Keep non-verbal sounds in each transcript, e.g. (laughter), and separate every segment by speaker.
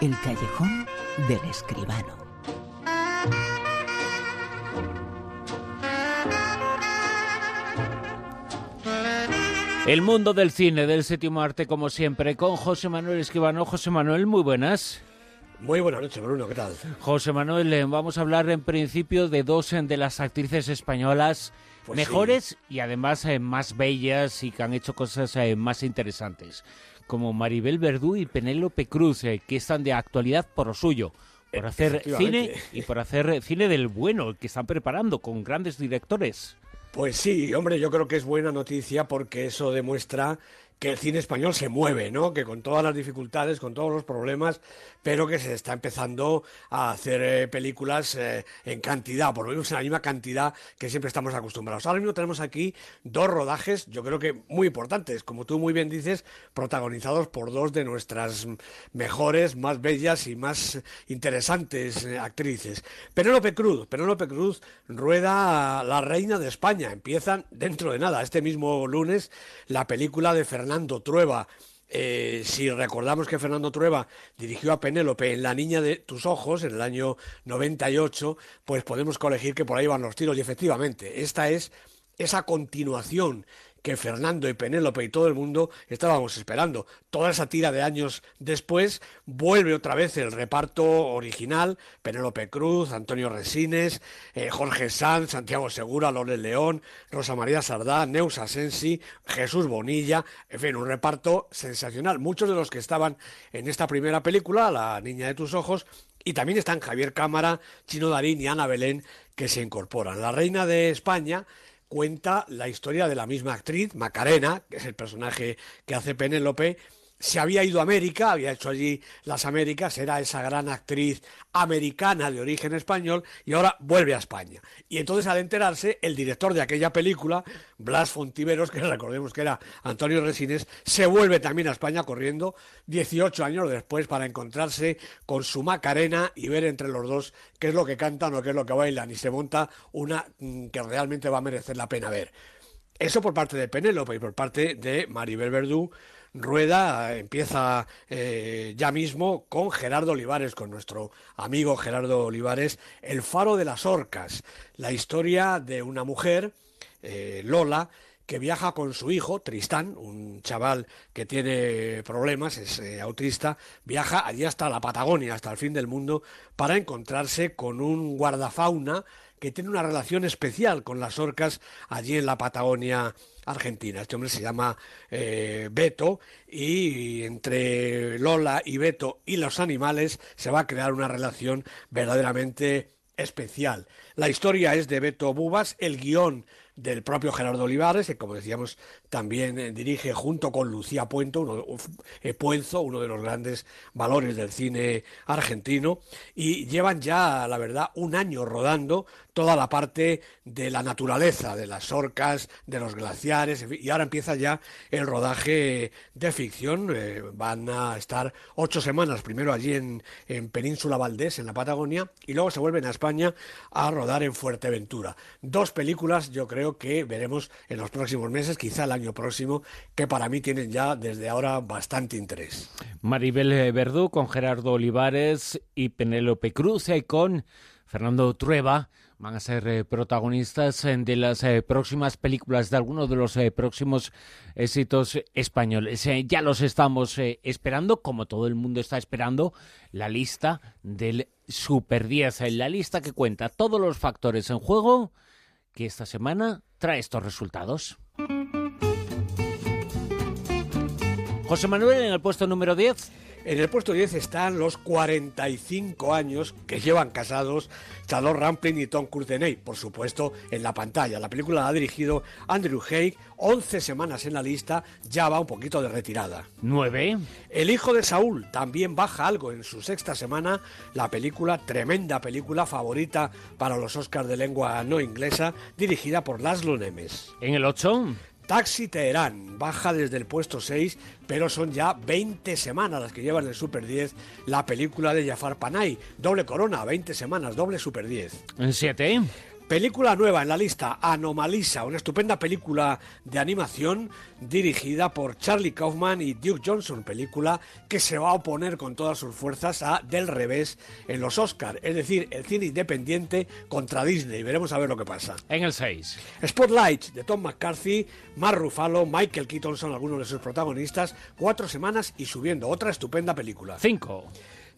Speaker 1: El callejón del escribano.
Speaker 2: El mundo del cine, del séptimo arte, como siempre, con José Manuel Escribano. José Manuel, muy buenas.
Speaker 3: Muy buenas noches, Bruno, ¿qué tal?
Speaker 2: José Manuel, eh, vamos a hablar en principio de dos eh, de las actrices españolas
Speaker 3: Pues
Speaker 2: mejores
Speaker 3: sí.
Speaker 2: y además eh, más bellas y que han hecho cosas más interesantes, como Maribel Verdú y Penélope Cruz, eh, que están de actualidad por lo suyo, por
Speaker 3: Eh,
Speaker 2: hacer cine y por hacer cine del bueno, que están preparando con grandes directores.
Speaker 3: Pues sí, hombre, yo creo que es buena noticia porque eso demuestra que el cine español se mueve, ¿no? Que con todas las dificultades, con todos los problemas, pero que se está empezando a hacer eh, películas eh, en cantidad, por lo menos en la misma cantidad que siempre estamos acostumbrados. Ahora mismo tenemos aquí dos rodajes, yo creo que muy importantes, como tú muy bien dices, protagonizados por dos de nuestras mejores, más bellas y más interesantes eh, actrices. Penélope Cruz, Penélope Cruz rueda La Reina de España. Empiezan dentro de nada, este mismo lunes, la película de Fernando Trueba. Eh, si recordamos que Fernando Trueba dirigió a Penélope en La Niña de tus Ojos en el año 98, pues podemos colegir que por ahí van los tiros. Y efectivamente, esta es esa continuación que Fernando y Penélope y todo el mundo estábamos esperando. Toda esa tira de años después vuelve otra vez el reparto original, Penélope Cruz, Antonio Resines, eh, Jorge Sanz, Santiago Segura, Lore León, Rosa María Sardá, Neus Asensi, Jesús Bonilla, en fin, un reparto sensacional. Muchos de los que estaban en esta primera película, La Niña de tus Ojos, y también están Javier Cámara, Chino Darín y Ana Belén, que se incorporan. La Reina de España cuenta la historia de la misma actriz, Macarena, que es el personaje que hace Penélope, se había ido a América, había hecho allí las Américas, era esa gran actriz americana de origen español y ahora vuelve a España. Y entonces al enterarse, el director de aquella película, Blas Fontiveros, que (laughs) recordemos que era Antonio Resines, se vuelve también a España corriendo 18 años después para encontrarse con su Macarena y ver entre los dos qué es lo que cantan o qué es lo que bailan y se monta una mm, que realmente va a merecer la pena ver. Eso por parte de Penélope y por parte de Maribel Verdú. Rueda empieza eh, ya mismo con Gerardo Olivares, con nuestro amigo Gerardo Olivares, El faro de las orcas, la historia de una mujer, eh, Lola, que viaja con su hijo, Tristán, un chaval que tiene problemas, es eh, autista, viaja allí hasta la Patagonia, hasta el fin del mundo, para encontrarse con un guardafauna que tiene una relación especial con las orcas allí en la Patagonia argentina. Este hombre se llama eh, Beto y entre Lola y Beto y los animales se va a crear una relación verdaderamente especial. La historia es de Beto Bubas, el guion del propio Gerardo Olivares, que como decíamos también eh, dirige junto con Lucía Puento, uno, eh, Puenzo, uno de los grandes valores del cine argentino, y llevan ya, la verdad, un año rodando toda la parte de la naturaleza, de las orcas, de los glaciares, y ahora empieza ya el rodaje de ficción. eh, van a estar ocho semanas, primero allí en, en Península Valdés, en la Patagonia, y luego se vuelven a España a rodar en Fuerteventura. Dos películas, yo creo que veremos en los próximos meses, quizá el año próximo, que para mí tienen ya desde ahora bastante interés.
Speaker 2: Maribel eh, Verdú con Gerardo Olivares y Penélope Cruz y con Fernando Trueba van a ser eh, protagonistas eh, de las eh, próximas películas, de algunos de los próximos éxitos españoles. Ya los estamos esperando, como todo el mundo está esperando, la lista del Super 10, eh, la lista que cuenta todos los factores en juego que esta semana trae estos resultados. José Manuel en el puesto número 10.
Speaker 3: En el puesto 10 están los 45 años que llevan casados Charlotte Rampling y Tom Courtenay, por supuesto, en la pantalla. La película la ha dirigido Andrew Haig, 11 semanas en la lista, ya va un poquito de retirada.
Speaker 2: 9.
Speaker 3: El hijo de Saúl también baja algo en su sexta semana, la película, tremenda película favorita para los Oscars de lengua no inglesa, dirigida por Laszlo Nemes.
Speaker 2: En el 8.
Speaker 3: Taxi Teherán baja desde el puesto 6, pero son ya 20 semanas las que llevan el Super 10 la película de Jafar Panay. Doble corona, 20 semanas, doble Super 10.
Speaker 2: En 7.
Speaker 3: Película nueva en la lista, Anomalisa, una estupenda película de animación dirigida por Charlie Kaufman y Duke Johnson, película que se va a oponer con todas sus fuerzas a Del Revés en los Oscars, es decir, el cine independiente contra Disney. Veremos a ver lo que pasa.
Speaker 2: En el 6.
Speaker 3: Spotlight de Tom McCarthy, Mark Ruffalo, Michael Keaton son algunos de sus protagonistas, cuatro semanas y subiendo, otra estupenda película.
Speaker 2: 5.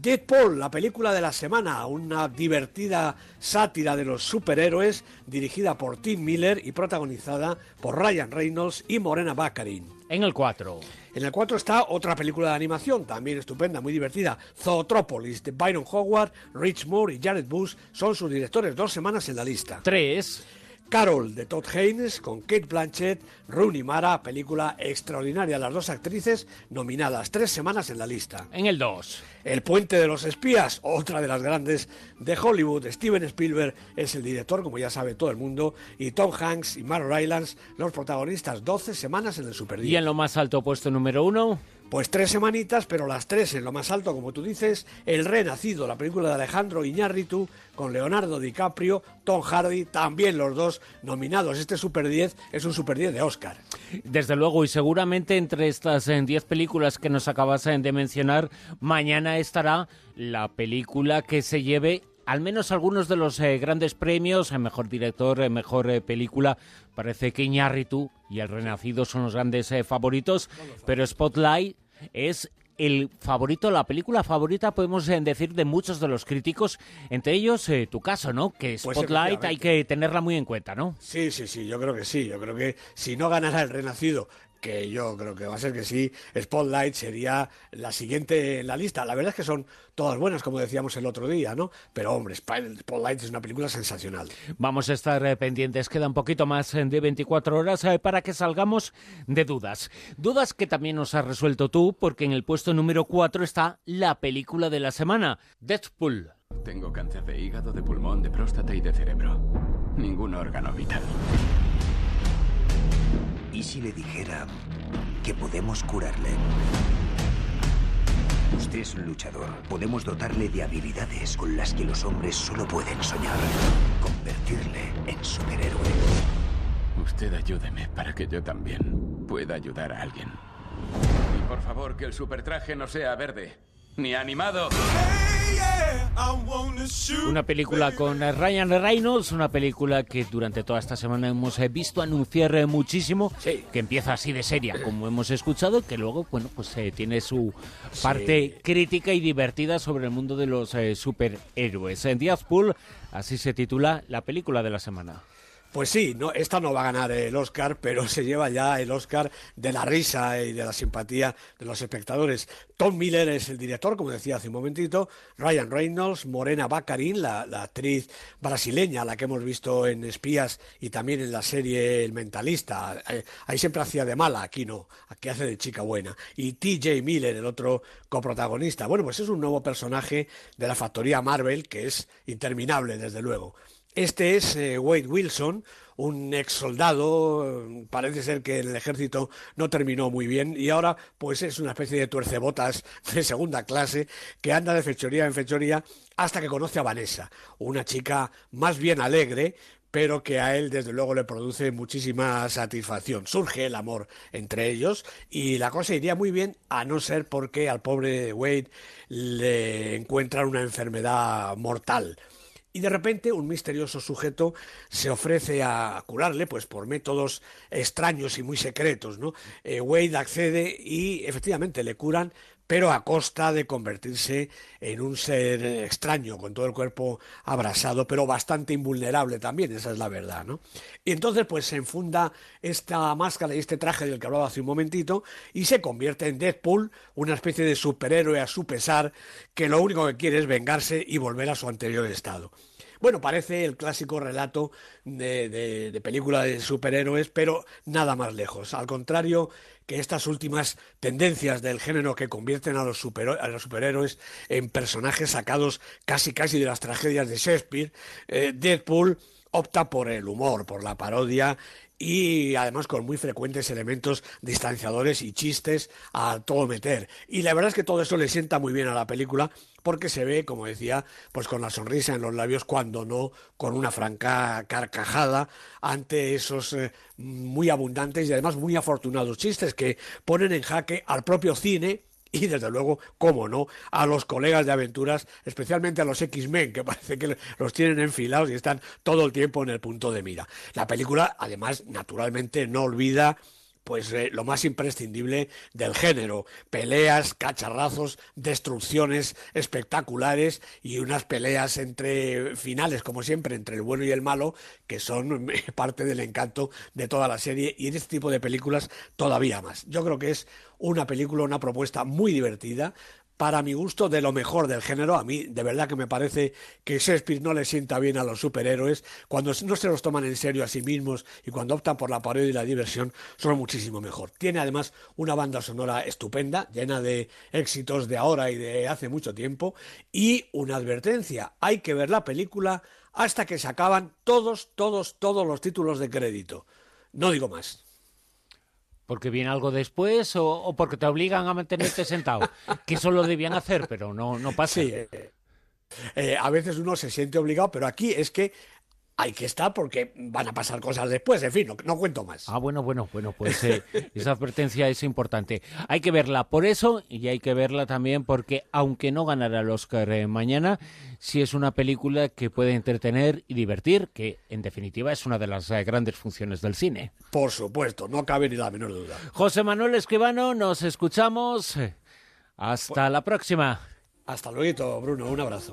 Speaker 3: Deadpool, la película de la semana, una divertida sátira de los superhéroes dirigida por Tim Miller y protagonizada por Ryan Reynolds y Morena Baccarin.
Speaker 2: En el 4.
Speaker 3: En el 4 está otra película de animación, también estupenda, muy divertida, Zootropolis, de Byron Howard, Rich Moore y Jared Bush son sus directores, dos semanas en la lista.
Speaker 2: 3.
Speaker 3: Carol de Todd Haynes con Kate Blanchett, Rooney Mara, película extraordinaria. Las dos actrices nominadas tres semanas en la lista.
Speaker 2: En el 2.
Speaker 3: El puente de los espías, otra de las grandes de Hollywood. Steven Spielberg es el director, como ya sabe todo el mundo, y Tom Hanks y Mark Rylance los protagonistas. 12 semanas en el Super
Speaker 2: Y en lo más alto puesto número 1.
Speaker 3: Pues tres semanitas, pero las tres en lo más alto, como tú dices, El Renacido, la película de Alejandro Iñárritu, con Leonardo DiCaprio, Tom Hardy, también los dos nominados. Este Super 10 es un Super 10 de Oscar.
Speaker 2: Desde luego, y seguramente entre estas 10 eh, películas que nos acabas eh, de mencionar, mañana estará la película que se lleve al menos algunos de los eh, grandes premios, mejor director, mejor película, parece que Iñárritu y El Renacido son los grandes favoritos, pero Spotlight es el favorito, la película favorita, podemos eh, decir, de muchos de los críticos, entre ellos eh, tu caso, ¿no? Que pues Spotlight hay que tenerla muy en cuenta, ¿no?
Speaker 3: Sí, sí, sí, yo creo que sí. Yo creo que si no ganara el Renacido que yo creo que va a ser que sí, Spotlight sería la siguiente en la lista. La verdad es que son todas buenas, como decíamos el otro día, ¿no? Pero hombre, Spotlight es una película sensacional.
Speaker 2: Vamos a estar eh, pendientes, queda un poquito más eh, de 24 horas eh, para que salgamos de dudas. Dudas que también nos has resuelto tú, porque en el puesto número 4 está la película de la semana, Deadpool.
Speaker 4: Tengo cáncer de hígado, de pulmón, de próstata y de cerebro. Ningún órgano vital.
Speaker 1: ¿Y si le dijera que podemos curarle? Usted es un luchador. Podemos dotarle de habilidades con las que los hombres solo pueden soñar. Convertirle en superhéroe.
Speaker 4: Usted ayúdeme para que yo también pueda ayudar a alguien. Y por favor, que el supertraje no sea verde ni animado.
Speaker 2: Una película con Ryan Reynolds, una película que durante toda esta semana hemos eh, visto anunciar eh, muchísimo, que empieza así de seria, como hemos escuchado, que luego, bueno, pues eh, tiene su parte crítica y divertida sobre el mundo de los superhéroes. En Pool, así se titula la película de la semana.
Speaker 3: Pues sí, no, esta no va a ganar el Oscar, pero se lleva ya el Oscar de la risa y de la simpatía de los espectadores. Tom Miller es el director, como decía hace un momentito, Ryan Reynolds, Morena Baccarin, la, actriz brasileña, la que hemos visto en Espías y también en la serie El Mentalista. Eh, ahí siempre hacía de mala, aquí no, aquí hace de chica buena. Y TJ Miller, el otro coprotagonista. Bueno, pues es un nuevo personaje de la factoría Marvel que es interminable, desde luego. Este es eh, Wade Wilson, un ex soldado, parece ser que en el ejército no terminó muy bien y ahora pues es una especie de tuercebotas (laughs) de segunda clase que anda de fechoría en fechoría hasta que conoce a Vanessa, una chica más bien alegre, pero que a él desde luego le produce muchísima satisfacción. Surge el amor entre ellos y la cosa iría muy bien a no ser porque al pobre Wade le encuentran una enfermedad mortal y de repente un misterioso sujeto se ofrece a curarle, pues por métodos extraños y muy secretos, ¿no? Eh, Wade accede y efectivamente le curan, pero a costa de convertirse en un ser extraño, con todo el cuerpo abrasado, pero bastante invulnerable también, esa es la verdad, ¿no? Y entonces pues se enfunda esta máscara y este traje del que hablaba hace un momentito y se convierte en Deadpool, una especie de superhéroe a su pesar, que lo único que quiere es vengarse y volver a su anterior estado. Bueno, parece el clásico relato de, película de superhéroes, pero nada más lejos. Al contrario que estas últimas tendencias del género que convierten a los, superhéroes en personajes sacados casi casi de las tragedias de Shakespeare, eh, Deadpool opta por el humor, por la parodia y además con muy frecuentes elementos distanciadores y chistes a todo meter. Y la verdad es que todo eso le sienta muy bien a la película porque se ve, como decía, pues con la sonrisa en los labios, cuando no con una franca carcajada ante esos eh, muy abundantes y además muy afortunados chistes que ponen en jaque al propio cine y desde luego, cómo no, a los colegas de aventuras, especialmente a los X-Men, que (laughs) parece que los tienen enfilados y están todo el tiempo en el punto de mira. La película, además, naturalmente no olvida pues eh, lo más imprescindible del género, peleas, cacharrazos, destrucciones espectaculares y unas peleas entre finales, como siempre, entre el bueno y el malo, que son (laughs) parte del encanto de toda la serie y en este tipo de películas todavía más. Yo creo que es una película, una propuesta muy divertida, para mi gusto, de lo mejor del género. A mí, de verdad que me parece que Shakespeare no le sienta bien a los superhéroes. Cuando no se los toman en serio a sí mismos y cuando optan por la parodia y la diversión, son muchísimo mejor. Tiene además una banda sonora estupenda, llena de éxitos de ahora y de hace mucho tiempo. Y una advertencia, hay que ver la película hasta que se acaban todos, todos, todos los títulos de crédito. No digo más.
Speaker 2: ¿Porque viene algo después o, porque te obligan a mantenerte sentado? que eso lo debían hacer, pero no, no pasa.
Speaker 3: Sí, eh, eh, a veces uno se siente obligado, pero aquí es que hay que estar porque van a pasar cosas después, en fin, no, cuento más.
Speaker 2: Ah, bueno, bueno, bueno, pues eh, (laughs) esa advertencia es importante. Hay que verla por eso y hay que verla también porque aunque no ganara el Oscar eh, mañana, sí es una película que puede entretener y divertir, que en definitiva es una de las eh, grandes funciones del cine.
Speaker 3: Por supuesto, no cabe ni la menor duda.
Speaker 2: José Manuel Escribano, nos escuchamos. Hasta pues la próxima.
Speaker 3: Hasta luego, Bruno, un abrazo.